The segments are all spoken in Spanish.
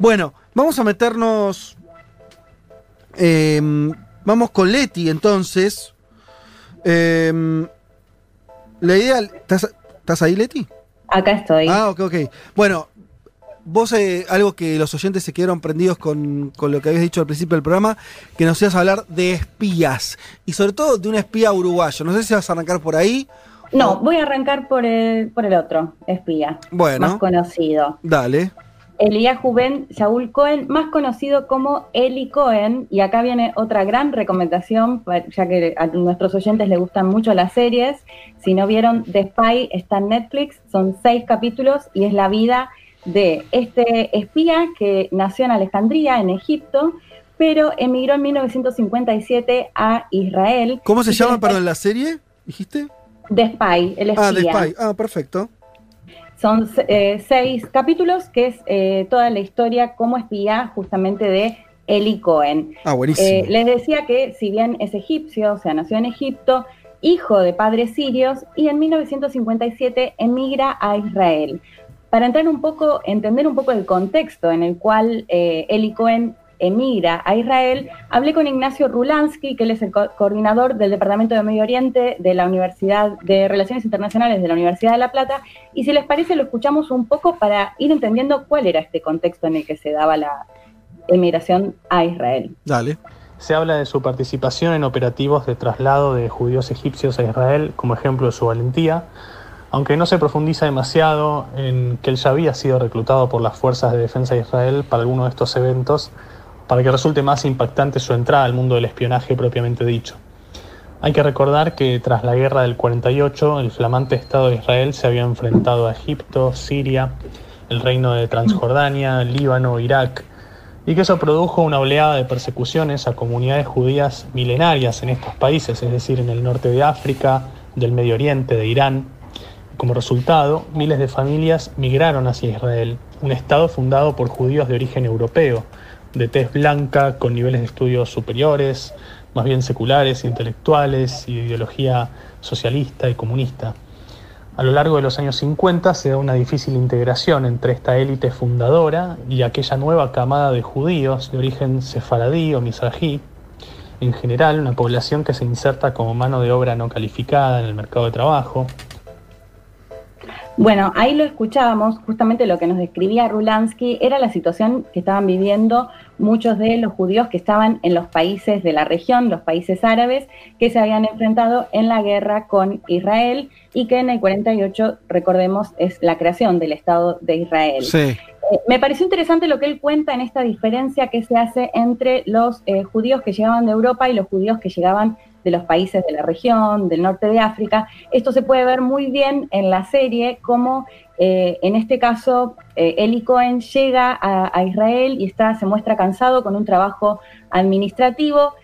Bueno, vamos a meternos. em, vamos con Leti entonces. Em, la idea. ¿Estás, estás ahí, Leti? Acá estoy. Ah, ok, ok. Bueno, vos, eh, algo que los oyentes se quedaron prendidos con, con lo que habías dicho al principio del programa, que nos ibas a hablar de espías. Y sobre todo de un espía uruguayo. No sé si vas a arrancar por ahí. no, o- voy a arrancar por el, por el otro espía, Bueno. más conocido. Dale. Eliyahu Ben Shaul Cohen, más conocido como Eli Cohen, y acá viene otra gran recomendación, pa- ya que a nuestros oyentes les gustan mucho las series. Si no vieron The Spy, está en Netflix, son seis capítulos y es la vida de este espía que nació en Alejandría, en Egipto, pero emigró en 1957 a Israel. ¿Cómo se llama, perdón, la serie? ¿Dijiste? The Spy, el espía. Ah, The Spy. Ah, perfecto. Son eh, seis capítulos que es eh, toda la historia como espía justamente de Eli Cohen. Ah, buenísimo. Eh, les decía que si bien es egipcio, o sea, nació en Egipto, hijo de padres sirios y en 1957 emigra a Israel. Para entrar un poco, entender un poco el contexto en el cual Eli Cohen emigra a Israel, hablé con Ignacio Rulansky, que él es el co- coordinador del Departamento de Medio Oriente de la Universidad de Relaciones Internacionales de la Universidad de La Plata, y si les parece lo escuchamos un poco para ir entendiendo cuál era este contexto en el que se daba la emigración a Israel. Dale. Se habla de su participación en operativos de traslado de judíos egipcios a Israel como ejemplo de su valentía, aunque no se profundiza demasiado en que él ya había sido reclutado por las fuerzas de defensa de Israel para alguno de estos eventos, para que resulte más impactante su entrada al mundo del espionaje propiamente dicho. Hay que recordar que tras la guerra del 48, el flamante Estado de Israel se había enfrentado a Egipto, Siria, el reino de Transjordania, Líbano, Irak, y que eso produjo una oleada de persecuciones a comunidades judías milenarias en estos países, es decir, en el norte de África, del Medio Oriente, de Irán. Como resultado, miles de familias migraron hacia Israel, un estado fundado por judíos de origen europeo, de tez blanca, con niveles de estudios superiores, más bien seculares, intelectuales y de ideología socialista y comunista. A lo largo de los años 50 se da una difícil integración entre esta élite fundadora y aquella nueva camada de judíos de origen sefaradí o mizrají, en general una población que se inserta como mano de obra no calificada en el mercado de trabajo. Bueno, ahí lo escuchábamos, justamente lo que nos describía Rulansky era la situación que estaban viviendo muchos de los judíos que estaban en los países de la región, los países árabes, que se habían enfrentado en la guerra con Israel y que en el 48, recordemos, es la creación del Estado de Israel. Sí. Eh, me pareció interesante lo que él cuenta en esta diferencia que se hace entre los eh, judíos que llegaban de Europa y los judíos que llegaban de los países de la región, del norte de África. Esto se puede ver muy bien en la serie, como eh, en este caso eh, Eli Cohen llega a, a Israel y está, se muestra cansado con un trabajo administrativo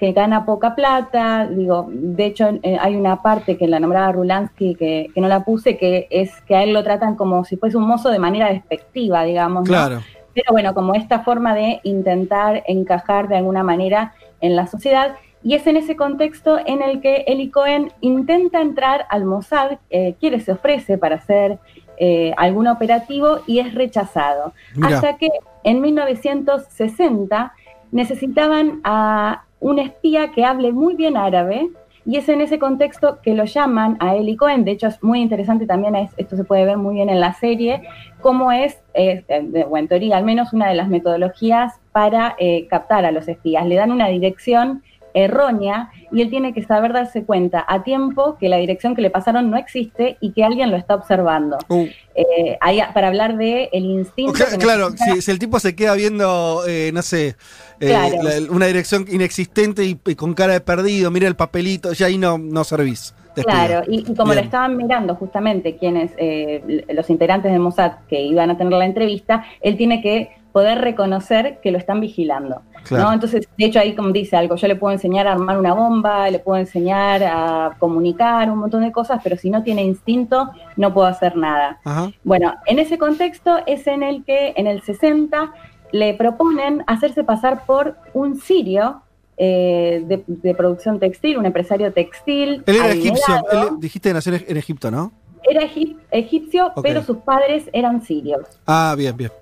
que gana poca plata, digo, de hecho eh, hay una parte que la nombraba Rulansky que, que no la puse, que es que a él lo tratan como si fuese un mozo de manera despectiva, digamos. ¿no? Claro. Pero bueno, como esta forma de intentar encajar de alguna manera en la sociedad. Y es en ese contexto en el que Eli Cohen intenta entrar al Mossad, eh, quiere, se ofrece para hacer eh, algún operativo y es rechazado. Mira. Hasta que en 1960 necesitaban a un espía que hable muy bien árabe y es en ese contexto que lo llaman a Eli Cohen. De hecho, es muy interesante también, es- esto se puede ver muy bien en la serie, cómo es, eh, de- o en teoría al menos, una de las metodologías para eh, captar a los espías. Le dan una dirección errónea y él tiene que saber darse cuenta a tiempo que la dirección que le pasaron no existe y que alguien lo está observando. Uh, Eh, para hablar de el instinto. claro, necesita- si, si el tipo se queda viendo, eh, no sé, eh, Claro. la- una dirección inexistente y, y con cara de perdido, mira el papelito, ya ahí no, no servís. Claro, y, y como lo estaban mirando justamente quienes, eh, los integrantes de Mossad que iban a tener la entrevista, él tiene que poder reconocer que lo están vigilando. Claro. ¿no? Entonces, de hecho, ahí como dice algo, yo le puedo enseñar a armar una bomba, le puedo enseñar a comunicar un montón de cosas, pero si no tiene instinto, no puedo hacer nada. Ajá. Bueno, en ese contexto es en el que en el 60 le proponen hacerse pasar por un sirio eh, de, de producción textil, un empresario textil. Él era egipcio, él, dijiste nació en Egipto, ¿no? Era egip- egipcio, pero sus padres eran sirios. Ah, bien, bien.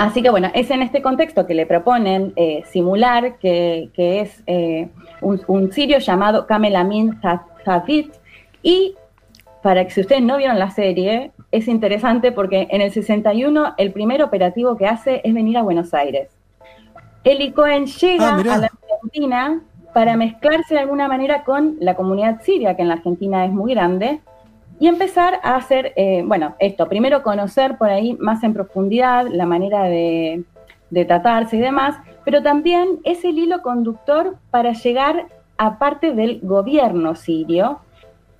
Así que bueno, es en este contexto que le proponen eh, simular que, es eh, un, sirio llamado Kamel Amin Zavid y para que si ustedes no vieron la serie, es interesante porque en el 61 el primer operativo que hace es venir a Buenos Aires. Eli Cohen llega ah, a la Argentina para mezclarse de alguna manera con la comunidad siria, que en la Argentina es muy grande, y empezar a hacer, eh, bueno, esto, primero conocer por ahí más en profundidad la manera de, tratarse y demás, pero también es el hilo conductor para llegar a parte del gobierno sirio.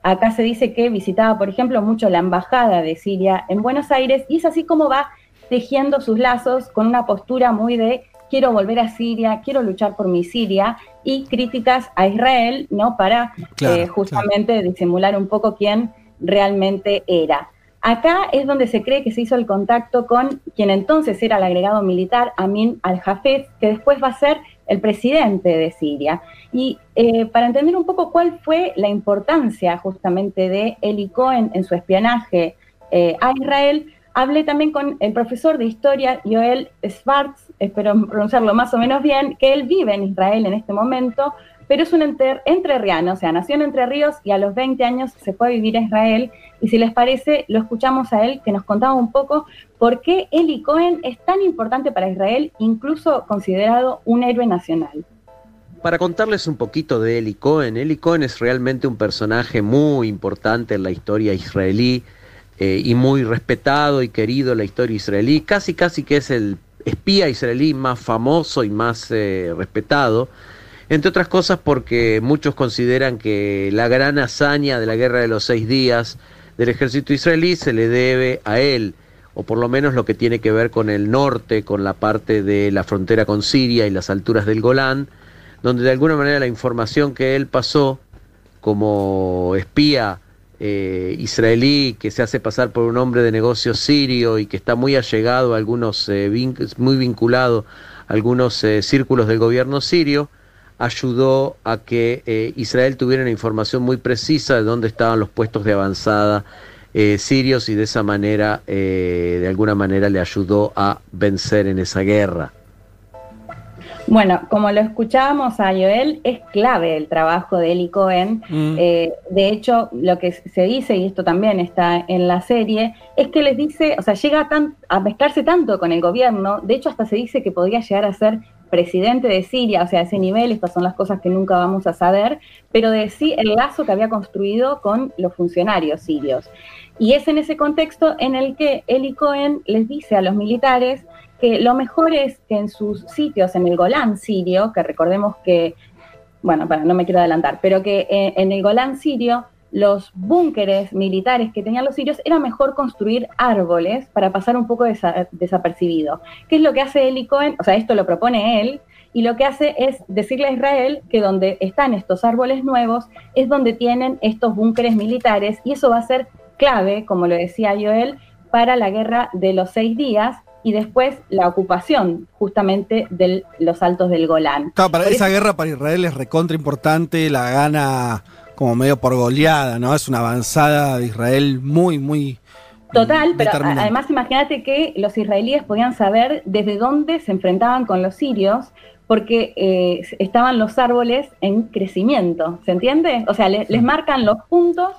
Acá se dice que visitaba, por ejemplo, mucho la embajada de Siria en Buenos Aires y es así como va tejiendo sus lazos con una postura muy de quiero volver a Siria, quiero luchar por mi Siria y críticas a Israel, ¿no? Para eh, justamente disimular un poco quién realmente era. Acá es donde se cree que se hizo el contacto con quien entonces era el agregado militar, Amin al-Hafez, que después va a ser el presidente de Siria. Y eh, para entender un poco cuál fue la importancia justamente de Eli Cohen en su espionaje eh, a Israel, hablé también con el profesor de historia Joel Schwartz, espero pronunciarlo más o menos bien, que él vive en Israel en este momento, pero es un enter, entrerriano, o sea, nació en Entre Ríos y a los 20 años se fue a vivir a Israel. Y si les parece, lo escuchamos a él, que nos contaba un poco por qué Eli Cohen es tan importante para Israel, incluso considerado un héroe nacional. Para contarles un poquito de Eli Cohen, Eli Cohen es realmente un personaje muy importante en la historia israelí eh, y muy respetado y querido en la historia israelí, casi casi que es el espía israelí más famoso y más eh, respetado entre otras cosas porque muchos consideran que la gran hazaña de la guerra de los seis días del ejército israelí se le debe a él, o por lo menos lo que tiene que ver con el norte, con la parte de la frontera con Siria y las alturas del Golán, donde de alguna manera la información que él pasó como espía eh, israelí que se hace pasar por un hombre de negocios sirio y que está muy allegado a algunos, eh, muy vinculado a algunos eh, círculos del gobierno sirio, ayudó a que eh, Israel tuviera una información muy precisa de dónde estaban los puestos de avanzada eh, sirios y de esa manera, eh, de alguna manera, le ayudó a vencer en esa guerra. Bueno, como lo escuchábamos a Joel, es clave el trabajo de Eli Cohen. Mm. de hecho, lo que se dice, y esto también está en la serie, es que les dice, o sea, llega a mezclarse tanto con el gobierno, de hecho hasta se dice que podría llegar a ser presidente de Siria, o sea, a ese nivel, estas son las cosas que nunca vamos a saber, pero de sí el lazo que había construido con los funcionarios sirios. Y es en ese contexto en el que Eli Cohen les dice a los militares que lo mejor es que en sus sitios, en el Golán sirio, que recordemos que, bueno, para, no me quiero adelantar, pero que eh, en el Golán sirio los búnkeres militares que tenían los sirios, era mejor construir árboles para pasar un poco desapercibido. ¿Qué es lo que hace Eli Cohen? O sea, esto lo propone él, y lo que hace es decirle a Israel que donde están estos árboles nuevos es donde tienen estos búnkeres militares, y eso va a ser clave, como lo decía Joel, para la guerra de los seis días, y después la ocupación justamente de los altos del Golán. Claro, para esa guerra para Israel es recontra importante, la gana como medio por goleada, ¿no? Es una avanzada de Israel muy, muy... Total, pero además imagínate que los israelíes podían saber desde dónde se enfrentaban con los sirios, porque eh, estaban los árboles en crecimiento, ¿se entiende? O sea, les marcan los puntos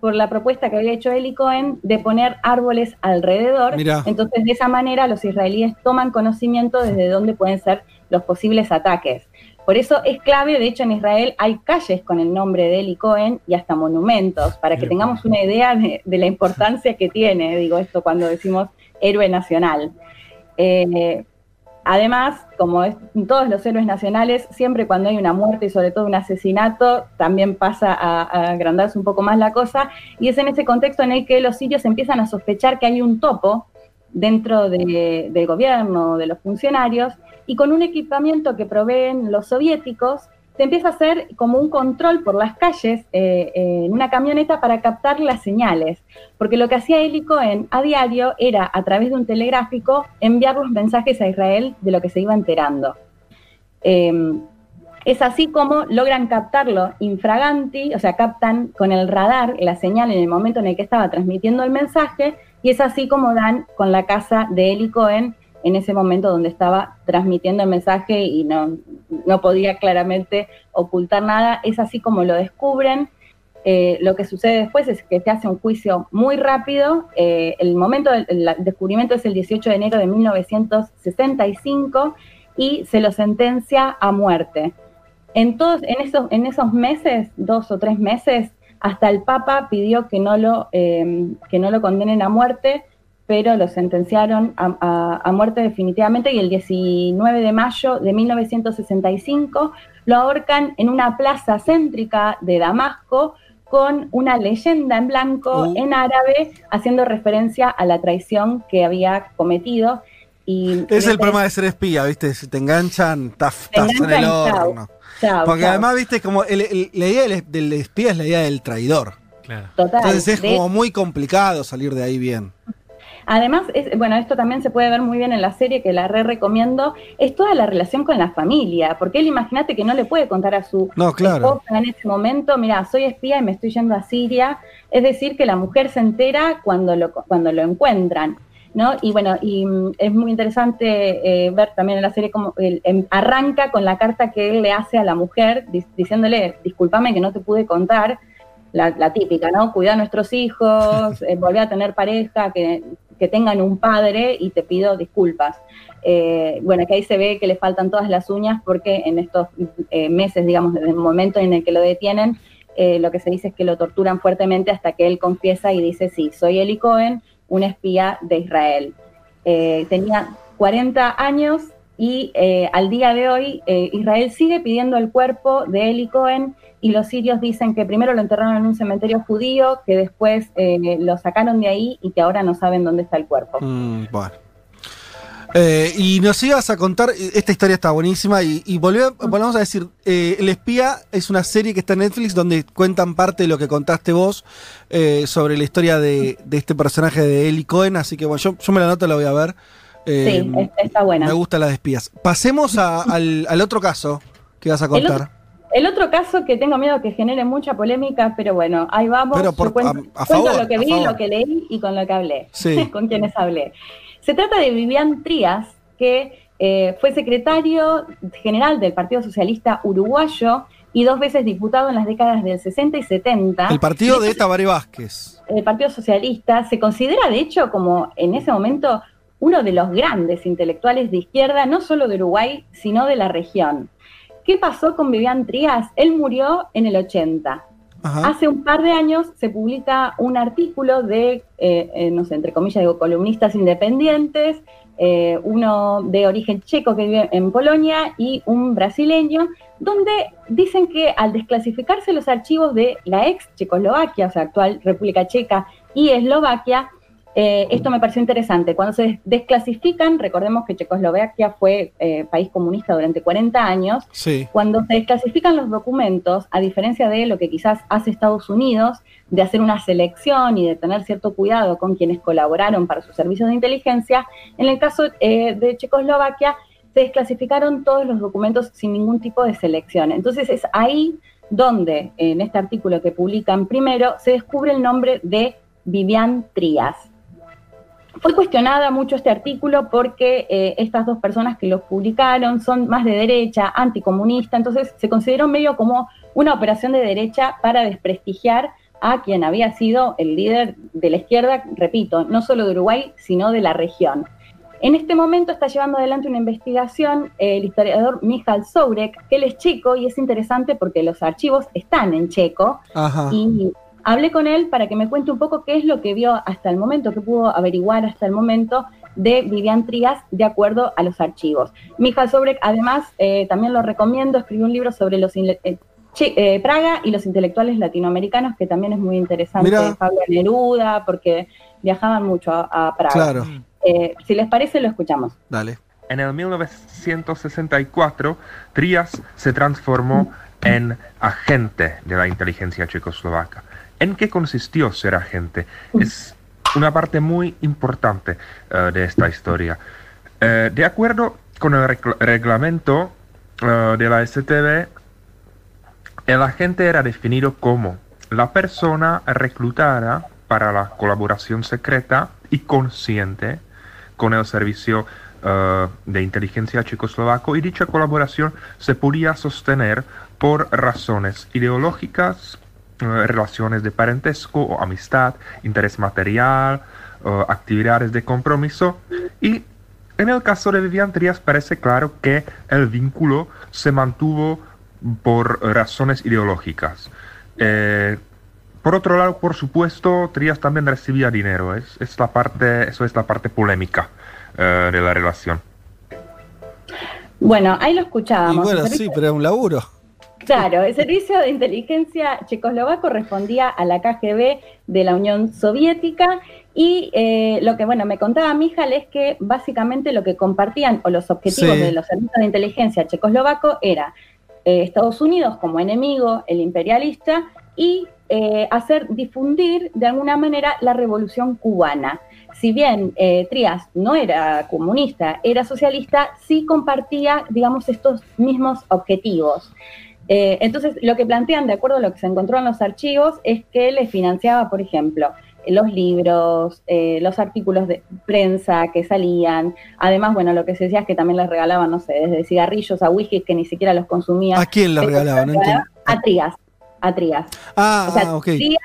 por la propuesta que había hecho Eli Cohen de poner árboles alrededor. Entonces, de esa manera, los israelíes toman conocimiento desde dónde pueden ser los posibles ataques. Por eso es clave, de hecho en Israel hay calles con el nombre de Eli Cohen y hasta monumentos, para que tengamos una idea de, la importancia que tiene, digo esto cuando decimos héroe nacional. Eh, además, como en todos los héroes nacionales, siempre cuando hay una muerte y sobre todo un asesinato, también pasa a, agrandarse un poco más la cosa, y es en ese contexto en el que los sirios empiezan a sospechar que hay un topo dentro del gobierno, de los funcionarios, y con un equipamiento que proveen los soviéticos, se empieza a hacer como un control por las calles eh, en una camioneta para captar las señales, porque lo que hacía Eli Cohen a diario era, a través de un telegráfico, enviar los mensajes a Israel de lo que se iba enterando. Em, es así como logran captarlo infraganti, o sea, captan con el radar la señal en el momento en el que estaba transmitiendo el mensaje, y es así como dan con la casa de Eli Cohen en ese momento donde estaba transmitiendo el mensaje y no, no podía claramente ocultar nada. Es así como lo descubren. Eh, lo que sucede después es que se hace un juicio muy rápido. Eh, el momento del descubrimiento es el 18 de enero de 1965 y se lo sentencia a muerte. En, todos, en, esos, en esos meses, dos o tres meses, hasta el Papa pidió que no lo, eh, que no lo condenen a muerte, pero lo sentenciaron a, muerte definitivamente y el 19 de mayo de 1965 lo ahorcan en una plaza céntrica de Damasco con una leyenda en blanco uh. en árabe haciendo referencia a la traición que había cometido. Y es el problema de ser espía, ¿viste? Si te enganchan, estás en el horno. Porque además, viste, como la idea del, espía es la idea del traidor. Claro. Entonces es como muy complicado salir de ahí bien. Además, bueno, esto también se puede ver muy bien en la serie que la re recomiendo, es toda la relación con la familia, porque él imagínate que no le puede contar a su no, claro. esposa en ese momento, mira, soy espía y me estoy yendo a Siria, es decir, que la mujer se entera cuando lo, cuando lo encuentran. ¿no? Y bueno, y mm, es muy interesante eh, ver también en la serie cómo él, em, arranca con la carta que él le hace a la mujer diciéndole, discúlpame que no te pude contar, la, típica, ¿no? Cuida a nuestros hijos, eh, volver a tener pareja, que, tengan un padre y te pido disculpas. Eh, bueno, que ahí se ve que le faltan todas las uñas porque en estos meses, digamos, desde el momento en el que lo detienen, lo que se dice es que lo torturan fuertemente hasta que él confiesa y dice, sí, soy Eli Cohen, un espía de Israel. Eh, tenía 40 años y eh, al día de hoy eh, Israel sigue pidiendo el cuerpo de Eli Cohen y los sirios dicen que primero lo enterraron en un cementerio judío, que después lo sacaron de ahí y que ahora no saben dónde está el cuerpo. Mm, bueno. Eh, y nos ibas a contar, esta historia está buenísima, y, volvemos a decir, eh, El espía es una serie que está en Netflix donde cuentan parte de lo que contaste vos eh, sobre la historia de, este personaje de Eli Cohen, así que bueno, yo, me la noto, la voy a ver. Sí, está buena. Me gusta la de espías. Pasemos al, otro caso que vas a contar. El otro caso que tengo miedo que genere mucha polémica, pero bueno, ahí vamos. Pero por, cuento, lo que vi, lo que leí y con lo que hablé, con quienes hablé. Se trata de Vivian Trías, que eh, fue secretario general del Partido Socialista Uruguayo y dos veces diputado en las décadas del 60 y 70. El partido de Tabaré Vázquez. El Partido Socialista se considera, de hecho, como en ese momento uno de los grandes intelectuales de izquierda, no solo de Uruguay, sino de la región. ¿Qué pasó con Vivian Trías? Él murió en el 80. Hace un par de años se publica un artículo de, eh, eh, no sé, entre comillas, digo, columnistas independientes, eh, uno de origen checo que vive en Polonia y un brasileño, donde dicen que al desclasificarse los archivos de la ex Checoslovaquia, o sea, actual República Checa y Eslovaquia, eh, esto me pareció interesante. Cuando se desclasifican, recordemos que Checoslovaquia fue eh, país comunista durante 40 años, cuando se desclasifican los documentos, a diferencia de lo que quizás hace Estados Unidos, de hacer una selección y de tener cierto cuidado con quienes colaboraron para sus servicios de inteligencia, en el caso eh, de Checoslovaquia se desclasificaron todos los documentos sin ningún tipo de selección. Entonces es ahí donde, en este artículo que publican primero, se descubre el nombre de Vivian Trías. Fue cuestionada mucho este artículo porque eh, estas dos personas que lo publicaron son más de derecha, anticomunista, entonces se consideró medio como una operación de derecha para desprestigiar a quien había sido el líder de la izquierda, repito, no solo de Uruguay, sino de la región. En este momento está llevando adelante una investigación el historiador Michal Sourek, que él es checo y es interesante porque los archivos están en checo y hablé con él para que me cuente un poco qué es lo que vio hasta el momento, qué pudo averiguar hasta el momento de Vivian Trías de acuerdo a los archivos. Mija Sobrek, además, eh, también lo recomiendo, escribió un libro sobre los eh, eh, Praga y los intelectuales latinoamericanos, que también es muy interesante. Pablo Neruda, porque viajaban mucho a, Praga. Claro. si les parece, lo escuchamos. Dale. En el 1964, Trías se transformó en agente de la inteligencia checoslovaca. ¿En qué consistió ser agente? Es una parte muy importante eh, de esta historia. Eh, de acuerdo con el reglamento eh, de la STB, el agente era definido como la persona reclutada para la colaboración secreta y consciente con el servicio de inteligencia checoslovaco y dicha colaboración se podía sostener por razones ideológicas, relaciones de parentesco o amistad, interés material, eh, actividades de compromiso y en el caso de Vivian Trías parece claro que el vínculo se mantuvo por razones ideológicas. Eh, por otro lado, por supuesto, Trías también recibía dinero. Es, es la parte, eso es la parte polémica eh, de la relación. Bueno, ahí lo Y escuchábamos. bueno, sí, pero es un laburo. Claro, el servicio de inteligencia checoslovaco respondía a la KGB de la Unión Soviética y eh, lo que, bueno, me contaba Mijal es que básicamente lo que compartían o los objetivos Sí. de los servicios de inteligencia checoslovaco era eh, Estados Unidos como enemigo, el imperialista, y eh, hacer difundir de alguna manera la revolución cubana. Si bien eh, Trias no era comunista, era socialista, sí compartía, digamos, estos mismos objetivos. Eh, entonces, lo que plantean, de acuerdo a lo que se encontró en los archivos, es que les financiaba, por ejemplo, los libros, eh, los artículos de prensa que salían. Además, bueno, lo que se decía es que también les regalaban, no sé, desde cigarrillos a whisky que ni siquiera los consumía. ¿A quién le Esto regalaba? No se regalaba entiendo. A Trias, a Trias. Ah, O sea, ah, ok. Trias,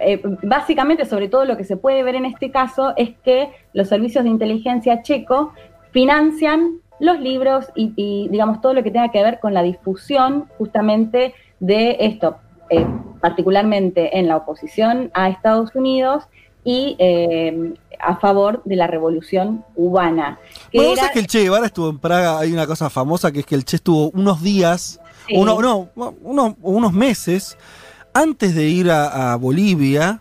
eh, básicamente, sobre todo lo que se puede ver en este caso es que los servicios de inteligencia checo financian los libros y, y, digamos, todo lo que tenga que ver con la difusión justamente de esto, eh, particularmente en la oposición a Estados Unidos y eh, a favor de la revolución cubana. que Bueno, vos era- que el Che Guevara estuvo en Praga, hay una cosa famosa que es que el Che estuvo unos días, Sí. uno, no, uno- unos meses antes de ir a, a Bolivia,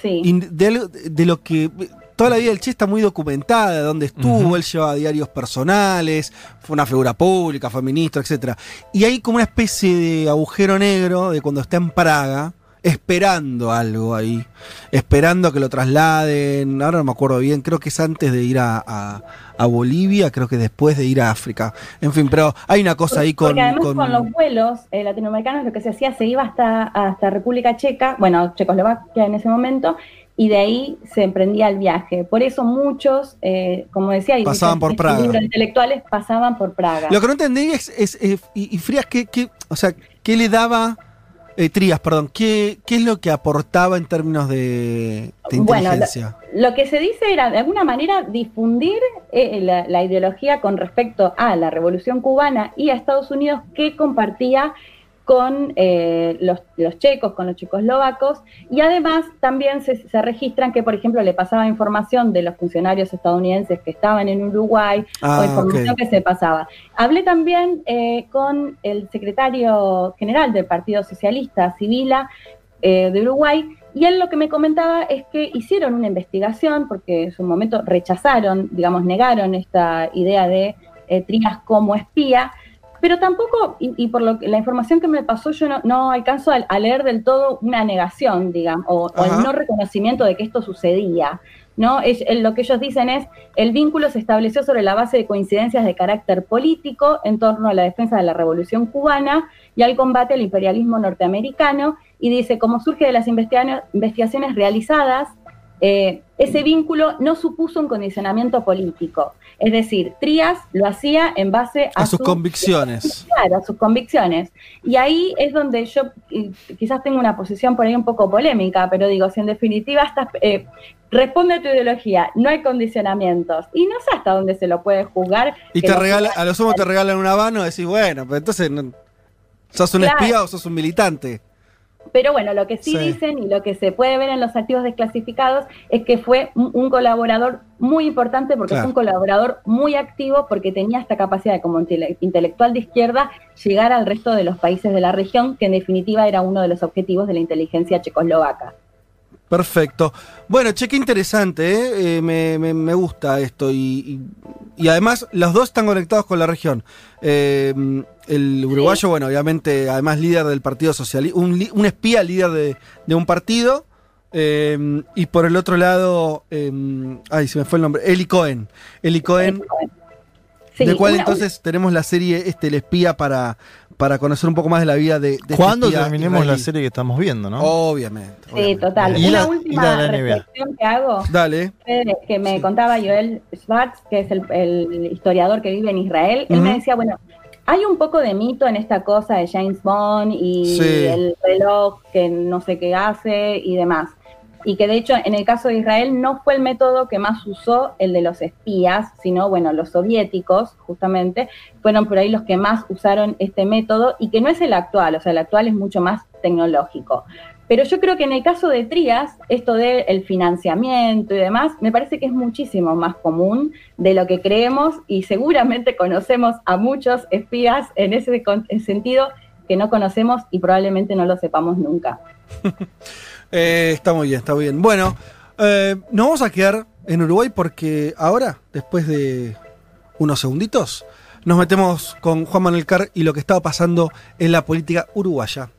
sí. de lo que toda la vida del Che está muy documentada, de dónde estuvo, él llevaba diarios personales, fue una figura pública, fue ministro, etcétera. Y hay como una especie de agujero negro de cuando está en Praga, esperando algo ahí, esperando a que lo trasladen, ahora no me acuerdo bien, creo que es antes de ir a, a- a Bolivia, creo que después de ir a África. En fin, pero hay una cosa ahí con... Porque además con- con, los vuelos eh, latinoamericanos lo que se hacía, se iba hasta, hasta República Checa, bueno, Checoslovaquia en ese momento, y de ahí se emprendía el viaje. Por eso muchos, eh, como decía, Pasaban por Praga. intelectuales pasaban por Praga. Lo que no entendí es, es, y, y Frías, ¿qué, qué- o sea, ¿qué le daba, eh, Trías, perdón, ¿qué, qué es lo que aportaba en términos de, de Bueno, inteligencia? Lo que se dice era, de alguna manera, difundir eh, la, la ideología con respecto a la Revolución Cubana y a Estados Unidos que compartía con eh, los, los checos, con los checoslovacos, y además también se, se registran que, por ejemplo, le pasaba información de los funcionarios estadounidenses que estaban en Uruguay, Ah, o información ok. que se pasaba. Hablé también eh, con el secretario general del Partido Socialista, Sibila, eh, de Uruguay, y él lo que me comentaba es que hicieron una investigación, porque en su momento rechazaron, digamos, negaron esta idea de eh, Trías como espía, pero tampoco, y, y por lo que, la información que me pasó, yo no, no alcanzo a, a leer del todo una negación, digamos, o, o el no reconocimiento de que esto sucedía. ¿no? Es- el- lo que ellos dicen es, el vínculo se estableció sobre la base de coincidencias de carácter político en torno a la defensa de la revolución cubana y al combate al imperialismo norteamericano, y dice, como surge de las investiga- investigaciones realizadas, eh, ese vínculo no supuso un condicionamiento político. Es decir, Trías lo hacía en base a, A sus su- convicciones. Claro, a sus convicciones. Y ahí es donde yo eh, quizás tengo una posición por ahí un poco polémica, pero digo, si en definitiva estás, eh, responde a tu ideología, no hay condicionamientos. Y no sé hasta dónde se lo puede juzgar. Y te regala, a lo sumo te regalan una mano y decís, bueno, pero entonces, no- ¿sos un Claro. espía o sos un militante? Pero bueno, lo que sí, Sí. dicen y lo que se puede ver en los activos desclasificados es que fue un, colaborador muy importante porque Claro. fue un colaborador muy activo porque tenía esta capacidad de, como intele- intelectual de izquierda llegar al resto de los países de la región, que en definitiva era uno de los objetivos de la inteligencia checoslovaca. Perfecto. Bueno, che, qué interesante, ¿eh? Eh, me, me- me gusta esto. Y, y- y además, los dos están conectados con la región. Eh, el uruguayo, bueno, obviamente, además líder del Partido Socialista, un, espía líder de, de un partido. eh, y por el otro lado, ay, se me fue el nombre, Eli Cohen. Eli Cohen, Sí, de cual una- entonces tenemos la serie este, El espía para, para conocer un poco más de la vida de, de este Cuando terminemos la serie que estamos viendo, ¿no? Obviamente. Sí, obviamente. total. Y Una la- y última NBA. reflexión que hago Dale. que me Sí. contaba Joel Schwartz, que es el, el historiador que vive en Israel. Él me decía, bueno, hay un poco de mito en esta cosa de James Bond y Sí. el reloj que no sé qué hace y demás. Y que de hecho en el caso de Israel no fue el método que más usó el de los espías, sino bueno, los soviéticos justamente fueron por ahí los que más usaron este método y que no es el actual, o sea, el actual es mucho más tecnológico. Pero yo creo que en el caso de Trías, esto del financiamiento y demás, me parece que es muchísimo más común de lo que creemos y seguramente conocemos a muchos espías en ese sentido que no conocemos y probablemente no lo sepamos nunca. Eh, está muy bien, está muy bien. Bueno, eh, nos vamos a quedar en Uruguay porque ahora, después de unos segunditos, nos metemos con Juan Manuel Carr y lo que estaba pasando en la política uruguaya.